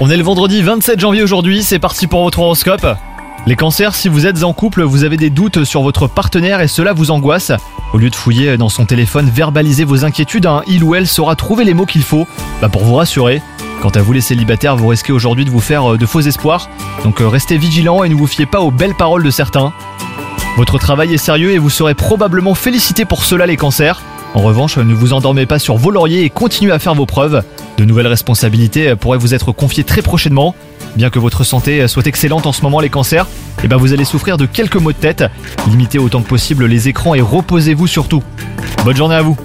On est le vendredi 27 janvier aujourd'hui, c'est parti pour votre horoscope. Les cancers, si vous êtes en couple, vous avez des doutes sur votre partenaire et cela vous angoisse. Au lieu de fouiller dans son téléphone, verbalisez vos inquiétudes, hein. il ou elle saura trouver les mots qu'il faut bah, pour vous rassurer. Quant à vous les célibataires, vous risquez aujourd'hui de vous faire euh, de faux espoirs, donc euh, restez vigilants et ne vous fiez pas aux belles paroles de certains. Votre travail est sérieux et vous serez probablement félicité pour cela les cancers. En revanche, ne vous endormez pas sur vos lauriers et continuez à faire vos preuves. De nouvelles responsabilités pourraient vous être confiées très prochainement. Bien que votre santé soit excellente en ce moment les cancers, eh ben vous allez souffrir de quelques maux de tête. Limitez autant que possible les écrans et reposez-vous surtout. Bonne journée à vous